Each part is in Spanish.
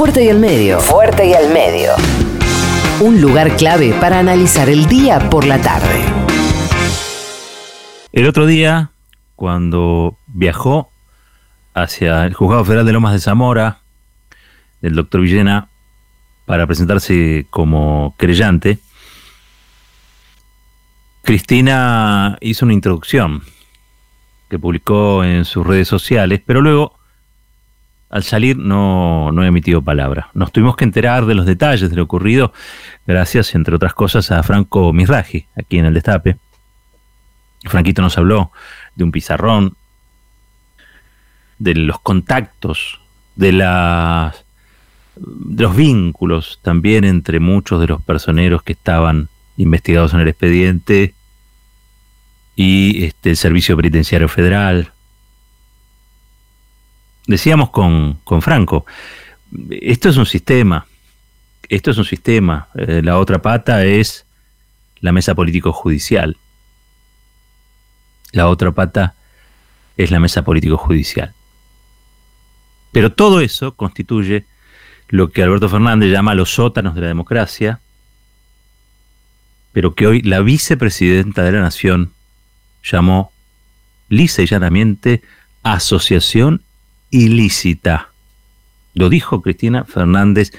Fuerte y al medio. Fuerte y al medio. Un lugar clave para analizar el día por la tarde. El otro día, cuando viajó hacia el Juzgado Federal de Lomas de Zamora, del doctor Villena, para presentarse como creyente, Cristina hizo una introducción que publicó en sus redes sociales, pero luego, al salir, no, no emitido palabra. Nos tuvimos que enterar de los detalles de lo ocurrido, gracias, entre otras cosas, a Franco Misraji, aquí en el Destape. Franquito nos habló de un pizarrón, de los contactos, de las los vínculos también entre muchos de los personeros que estaban investigados en el expediente y este, el Servicio Penitenciario Federal. Decíamos con, con Franco, esto es un sistema, esto es un sistema, eh, la otra pata es la mesa político-judicial, la otra pata es la mesa político-judicial. Pero todo eso constituye lo que Alberto Fernández llama los sótanos de la democracia, pero que hoy la vicepresidenta de la Nación llamó lisa y llanamente asociación ilícita. Lo dijo Cristina Fernández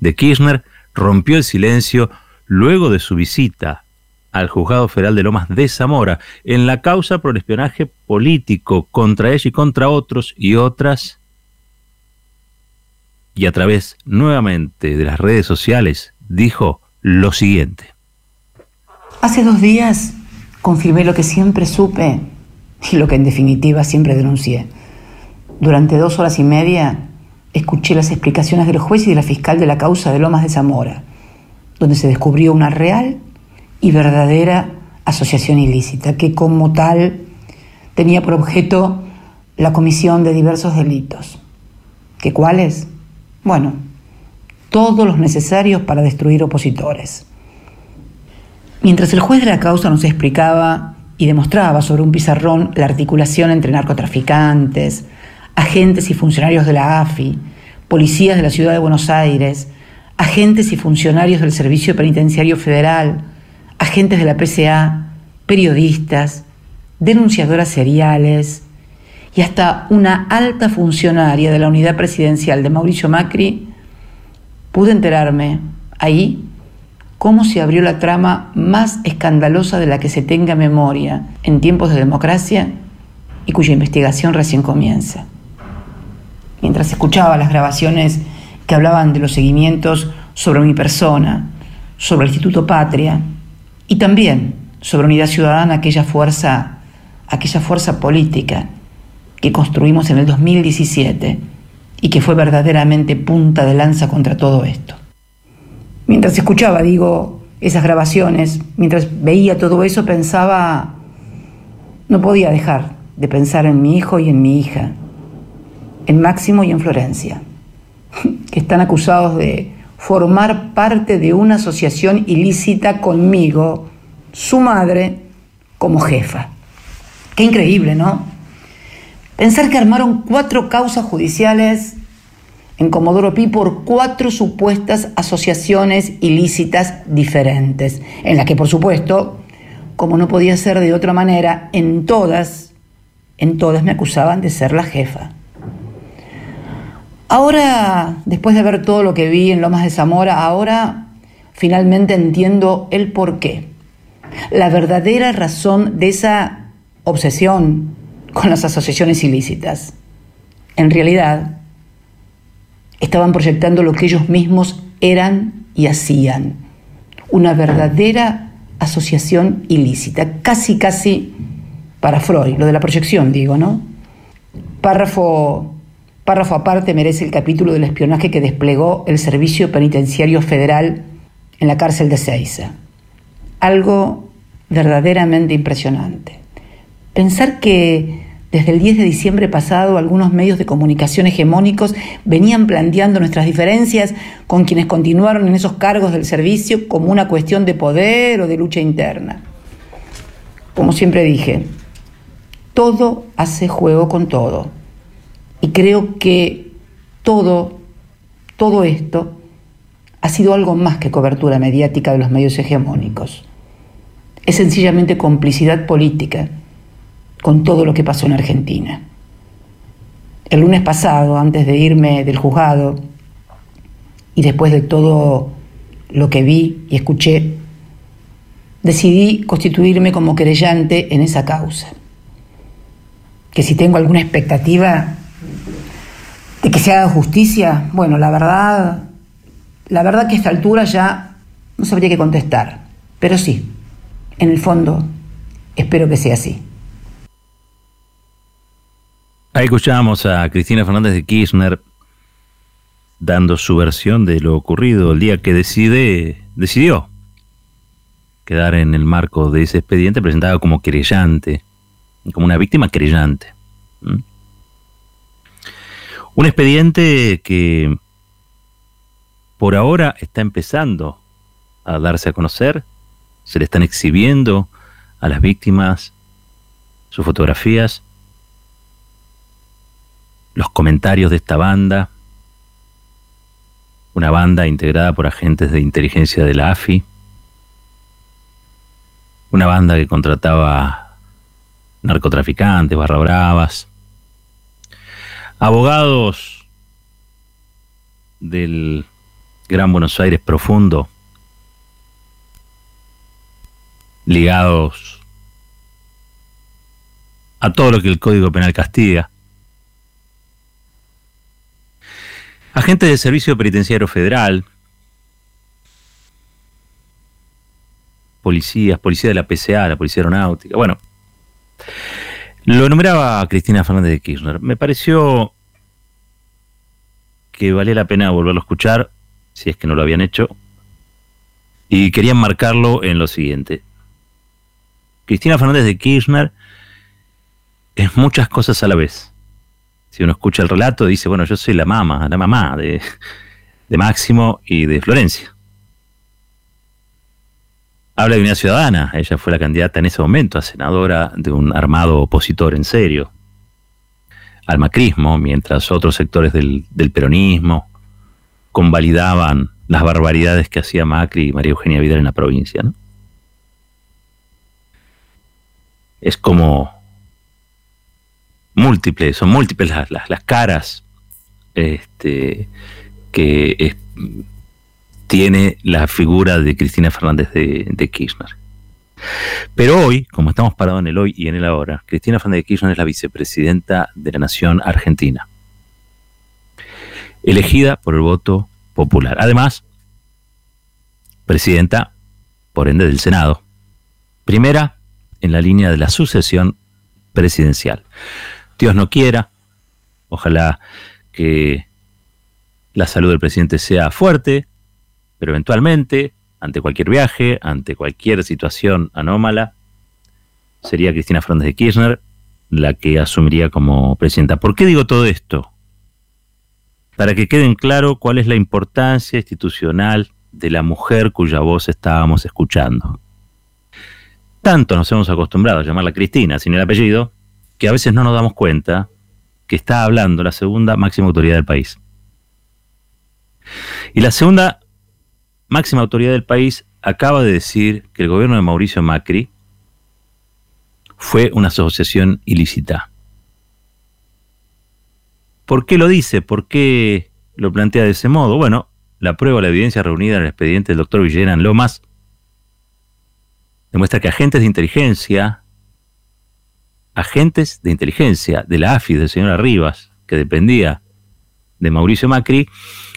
de Kirchner, rompió el silencio luego de su visita al Juzgado Federal de Lomas de Zamora en la causa por el espionaje político contra ella y contra otros y otras. Y a través nuevamente de las redes sociales dijo lo siguiente. Hace dos días confirmé lo que siempre supe y lo que en definitiva siempre denuncié. Durante dos horas y media escuché las explicaciones del juez y de la fiscal de la causa de Lomas de Zamora, donde se descubrió una real y verdadera asociación ilícita, que como tal tenía por objeto la comisión de diversos delitos. ¿Qué cuáles? Bueno, todos los necesarios para destruir opositores. Mientras el juez de la causa nos explicaba y demostraba sobre un pizarrón la articulación entre narcotraficantes, agentes y funcionarios de la AFI, policías de la ciudad de Buenos Aires, agentes y funcionarios del Servicio Penitenciario Federal, agentes de la PCA, periodistas, denunciadoras seriales y hasta una alta funcionaria de la unidad presidencial de Mauricio Macri, pude enterarme ahí cómo se abrió la trama más escandalosa de la que se tenga memoria en tiempos de democracia y cuya investigación recién comienza. Mientras escuchaba las grabaciones que hablaban de los seguimientos sobre mi persona, sobre el Instituto Patria y también sobre Unidad Ciudadana, aquella fuerza, aquella fuerza política que construimos en el 2017 y que fue verdaderamente punta de lanza contra todo esto. Mientras escuchaba, digo, esas grabaciones, mientras veía todo eso, pensaba, no podía dejar de pensar en mi hijo y en mi hija, en Máximo y en Florencia, que están acusados de formar parte de una asociación ilícita conmigo, su madre, como jefa. Qué increíble, ¿no? Pensar que armaron cuatro causas judiciales en Comodoro Pi por cuatro supuestas asociaciones ilícitas diferentes, en las que por supuesto, como no podía ser de otra manera, en todas, en todas me acusaban de ser la jefa. Ahora, después de ver todo lo que vi en Lomas de Zamora, ahora finalmente entiendo el porqué, la verdadera razón de esa obsesión con las asociaciones ilícitas. En realidad, estaban proyectando lo que ellos mismos eran y hacían. Una verdadera asociación ilícita, casi, casi para Freud, lo de la proyección, digo, ¿no? Párrafo, párrafo aparte merece el capítulo del espionaje que desplegó el Servicio Penitenciario Federal en la cárcel de Ceiza. Algo verdaderamente impresionante. Pensar que desde el 10 de diciembre pasado, algunos medios de comunicación hegemónicos venían planteando nuestras diferencias con quienes continuaron en esos cargos del servicio como una cuestión de poder o de lucha interna. Como siempre dije, todo hace juego con todo. Y creo que todo, todo esto ha sido algo más que cobertura mediática de los medios hegemónicos. Es sencillamente complicidad política con todo lo que pasó en Argentina. El lunes pasado, antes de irme del juzgado y después de todo lo que vi y escuché, decidí constituirme como querellante en esa causa. Que si tengo alguna expectativa de que se haga justicia, bueno, la verdad, la verdad que a esta altura ya no sabría qué contestar. Pero sí, en el fondo, espero que sea así. Ahí escuchábamos a Cristina Fernández de Kirchner dando su versión de lo ocurrido el día que decide, decidió quedar en el marco de ese expediente presentado como querellante, como una víctima querellante. Un expediente que por ahora está empezando a darse a conocer, se le están exhibiendo a las víctimas sus fotografías, los comentarios de esta banda, una banda integrada por agentes de inteligencia de la AFI, una banda que contrataba narcotraficantes, barra bravas, abogados del Gran Buenos Aires profundo, ligados a todo lo que el Código Penal castiga, agentes del Servicio Penitenciario Federal, policías, policía de la PCA, la Policía Aeronáutica. Bueno, lo nombraba Cristina Fernández de Kirchner. Me pareció que valía la pena volverlo a escuchar, si es que no lo habían hecho, y querían marcarlo en lo siguiente. Cristina Fernández de Kirchner es muchas cosas a la vez. Si uno escucha el relato, dice, bueno, yo soy la mamá, la mamá de, de Máximo y de Florencia habla de una ciudadana. Ella fue la candidata en ese momento a senadora de un armado opositor en serio al macrismo, mientras otros sectores del, peronismo convalidaban las barbaridades que hacía Macri y María Eugenia Vidal en la provincia. Es como múltiples, son múltiples las, las, caras este, que tiene la figura de Cristina Fernández de, Kirchner. Pero hoy, como estamos parados en el hoy y en el ahora, Cristina Fernández de Kirchner es la vicepresidenta de la Nación Argentina, elegida por el voto popular. Además, presidenta, por ende, del Senado. Primera en la línea de la sucesión presidencial. Dios no quiera, ojalá que la salud del presidente sea fuerte, pero eventualmente, ante cualquier viaje, ante cualquier situación anómala, sería Cristina Fernández de Kirchner la que asumiría como presidenta. ¿Por qué digo todo esto? Para que queden claro cuál es la importancia institucional de la mujer cuya voz estábamos escuchando. Tanto nos hemos acostumbrado a llamarla Cristina sin el apellido, que a veces no nos damos cuenta que está hablando la segunda máxima autoridad del país. Y la segunda máxima autoridad del país acaba de decir que el gobierno de Mauricio Macri fue una asociación ilícita. ¿Por qué lo dice? ¿Por qué lo plantea de ese modo? Bueno, la prueba, la evidencia reunida en el expediente del doctor Villena en Lomas demuestra que agentes de inteligencia, agentes de inteligencia de la AFI del señor Arribas, que dependía de Mauricio Macri,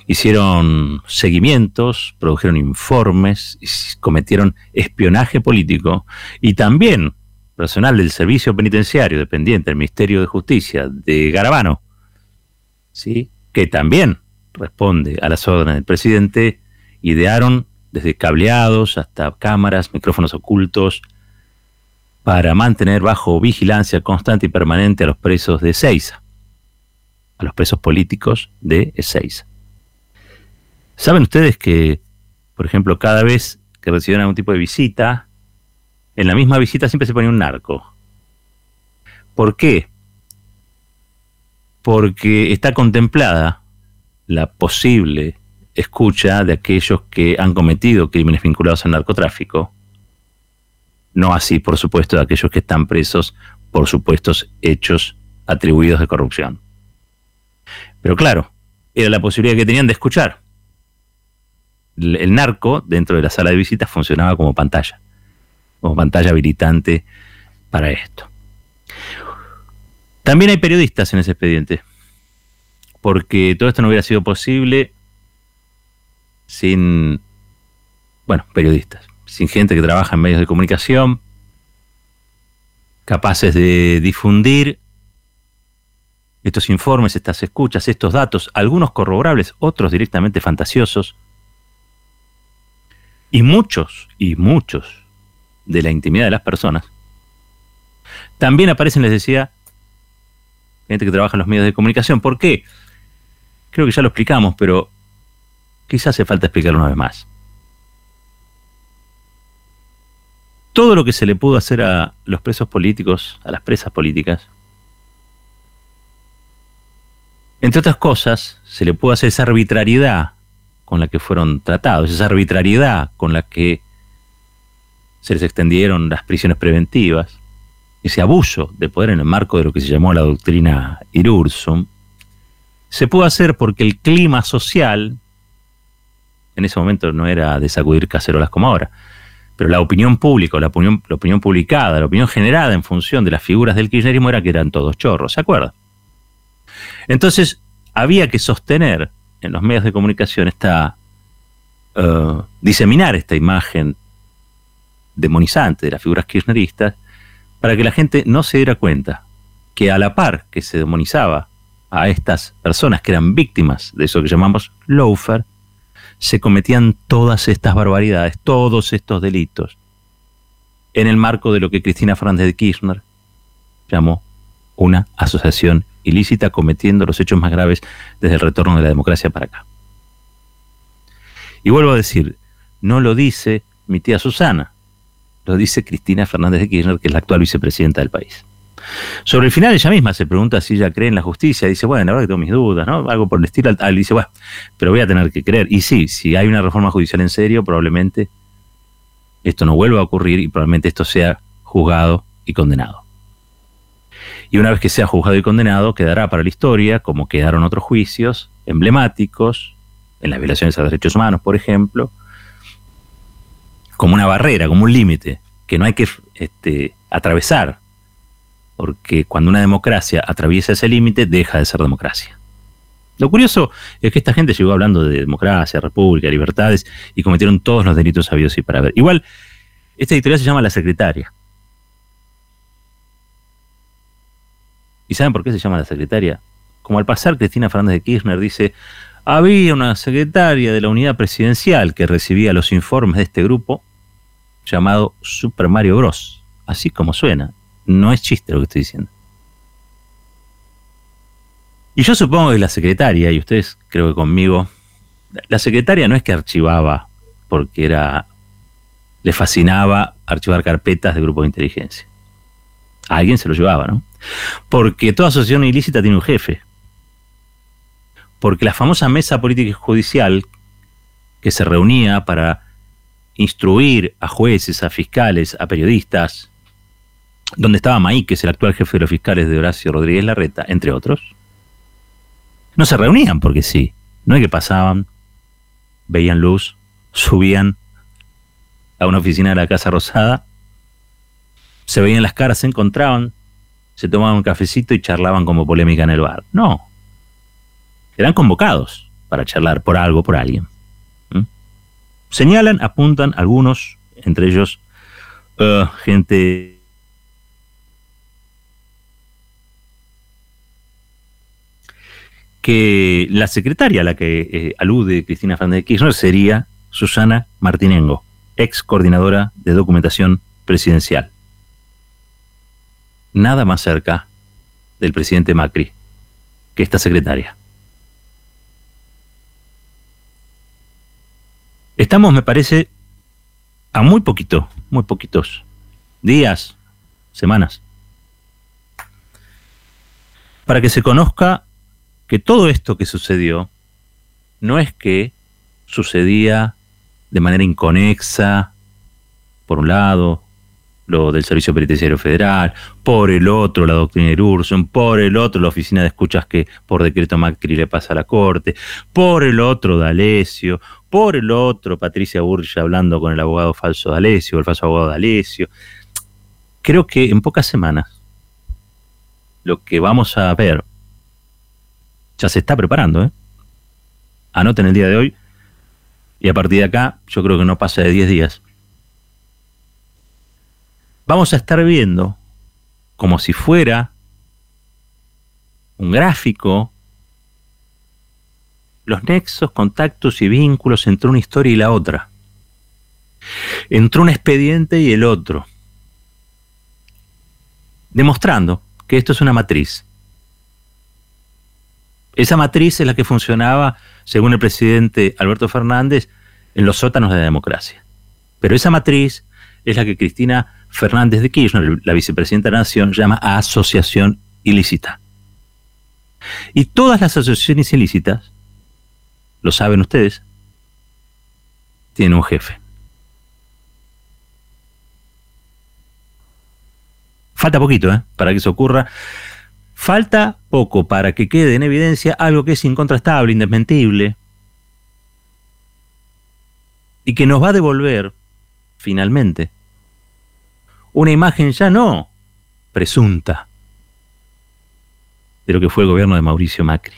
hicieron seguimientos, produjeron informes, cometieron espionaje político y también personal del servicio penitenciario dependiente del Ministerio de Justicia de Garabano, ¿sí? que también responde a las órdenes del presidente, idearon desde cableados hasta cámaras, micrófonos ocultos, para mantener bajo vigilancia constante y permanente a los presos de Ezeiza, a los presos políticos de Ezeiza. ¿Saben ustedes que, por ejemplo, cada vez que recibían algún tipo de visita, en la misma visita siempre se ponía un narco? ¿Por qué? Porque está contemplada la posible escucha de aquellos que han cometido crímenes vinculados al narcotráfico, no así, por supuesto, de aquellos que están presos por supuestos hechos atribuidos de corrupción. Pero claro, era la posibilidad que tenían de escuchar. El narco, dentro de la sala de visitas, funcionaba como pantalla, como pantalla habilitante para esto. También hay periodistas en ese expediente, porque todo esto no hubiera sido posible sin, bueno, periodistas, sin gente que trabaja en medios de comunicación, capaces de difundir estos informes, estas escuchas, estos datos, algunos corroborables, otros directamente fantasiosos, y muchos, y muchos de la intimidad de las personas, también aparecen, les decía, gente que trabaja en los medios de comunicación. ¿Por qué? Creo que ya lo explicamos, pero quizás hace falta explicarlo una vez más. Todo lo que se le pudo hacer a los presos políticos, a las presas políticas, entre otras cosas, se le pudo hacer esa arbitrariedad con la que fueron tratados, esa arbitrariedad con la que se les extendieron las prisiones preventivas, ese abuso de poder en el marco de lo que se llamó la doctrina Irursum, se pudo hacer porque el clima social, en ese momento no era de sacudir cacerolas como ahora, pero la opinión pública, la opinión, la opinión publicada, la opinión generada en función de las figuras del kirchnerismo era que eran todos chorros, ¿se acuerdan? Entonces, había que sostener en los medios de comunicación esta, uh, diseminar esta imagen demonizante de las figuras kirchneristas para que la gente no se diera cuenta que a la par que se demonizaba a estas personas que eran víctimas de eso que llamamos loafer, se cometían todas estas barbaridades, todos estos delitos, en el marco de lo que Cristina Fernández de Kirchner llamó una asociación ilícita cometiendo los hechos más graves desde el retorno de la democracia para acá. Y vuelvo a decir, no lo dice mi tía Susana, lo dice Cristina Fernández de Kirchner, que es la actual vicepresidenta del país. Sobre el final ella misma se pregunta si ella cree en la justicia, dice, bueno, la verdad que tengo mis dudas, ¿no? Algo por el estilo, al, dice, bueno, pero voy a tener que creer. Y sí, si hay una reforma judicial en serio, probablemente esto no vuelva a ocurrir y probablemente esto sea juzgado y condenado. Y una vez que sea juzgado y condenado, quedará para la historia, como quedaron otros juicios emblemáticos, en las violaciones a los derechos humanos, por ejemplo, como una barrera, como un límite, que no hay que este, atravesar, porque cuando una democracia atraviesa ese límite, deja de ser democracia. Lo curioso es que esta gente llegó hablando de democracia, república, libertades y cometieron todos los delitos habidos y para ver. Igual, esta editorial se llama La Secretaria. ¿Y saben por qué se llama La Secretaria? Como al pasar Cristina Fernández de Kirchner dice, había una secretaria de la unidad presidencial que recibía los informes de este grupo llamado Super Mario Bros. Así como suena. No es chiste lo que estoy diciendo. Y yo supongo que la secretaria, y ustedes creo que conmigo, la secretaria no es que archivaba porque era le fascinaba archivar carpetas de grupos de inteligencia. A alguien se lo llevaba, ¿no? Porque toda asociación ilícita tiene un jefe. Porque la famosa mesa política y judicial que se reunía para instruir a jueces, a fiscales, a periodistas, donde estaba Maí, que es el actual jefe de los fiscales de Horacio Rodríguez Larreta, entre otros, no se reunían porque sí. No es que pasaban, veían luz, subían a una oficina de la Casa Rosada, se veían las caras, se encontraban, se tomaban un cafecito y charlaban como polémica en el bar. No. Eran convocados para charlar por algo, por alguien. Señalan, apuntan algunos, entre ellos uh, gente que la secretaria a la que eh, alude Cristina Fernández de Kirchner sería Susana Martinengo, ex coordinadora de documentación presidencial. Nada más cerca del presidente Macri que esta secretaria. Estamos, me parece, a muy poquito, muy poquitos días, semanas, para que se conozca que todo esto que sucedió no es que sucedía de manera inconexa, por un lado, lo del Servicio Penitenciario Federal, por el otro la doctrina de Urson, por el otro la oficina de escuchas que por decreto Macri le pasa a la Corte, por el otro D'Alessio, por el otro Patricia Burja hablando con el abogado falso D'Alessio, el falso abogado D'Alessio. Creo que en pocas semanas lo que vamos a ver ya se está preparando, ¿eh? Anoten el día de hoy y a partir de acá yo creo que no pasa de 10 días vamos a estar viendo como si fuera un gráfico los nexos, contactos y vínculos entre una historia y la otra, entre un expediente y el otro, demostrando que esto es una matriz. Esa matriz es la que funcionaba, según el presidente Alberto Fernández, en los sótanos de la democracia. Pero esa matriz es la que Cristina Fernández de Kirchner, la vicepresidenta de la Nación, llama asociación ilícita. Y todas las asociaciones ilícitas, lo saben ustedes, tienen un jefe. Falta poquito ¿eh? para que eso ocurra. Falta poco para que quede en evidencia algo que es incontrastable, indesmentible, y que nos va a devolver, finalmente, una imagen ya no presunta de lo que fue el gobierno de Mauricio Macri,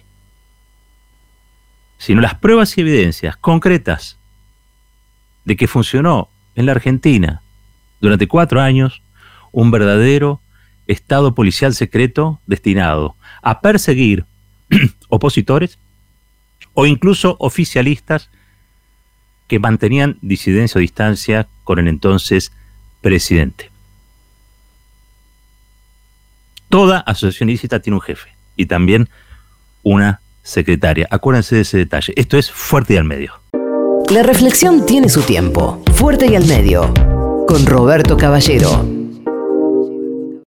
sino las pruebas y evidencias concretas de que funcionó en la Argentina durante cuatro años un verdadero Estado policial secreto destinado a perseguir opositores o incluso oficialistas que mantenían disidencia o distancia con el entonces presidente. Toda asociación ilícita tiene un jefe y también una secretaria. Acuérdense de ese detalle. Esto es Fuerte y al Medio. La reflexión tiene su tiempo. Fuerte y al Medio. Con Roberto Caballero.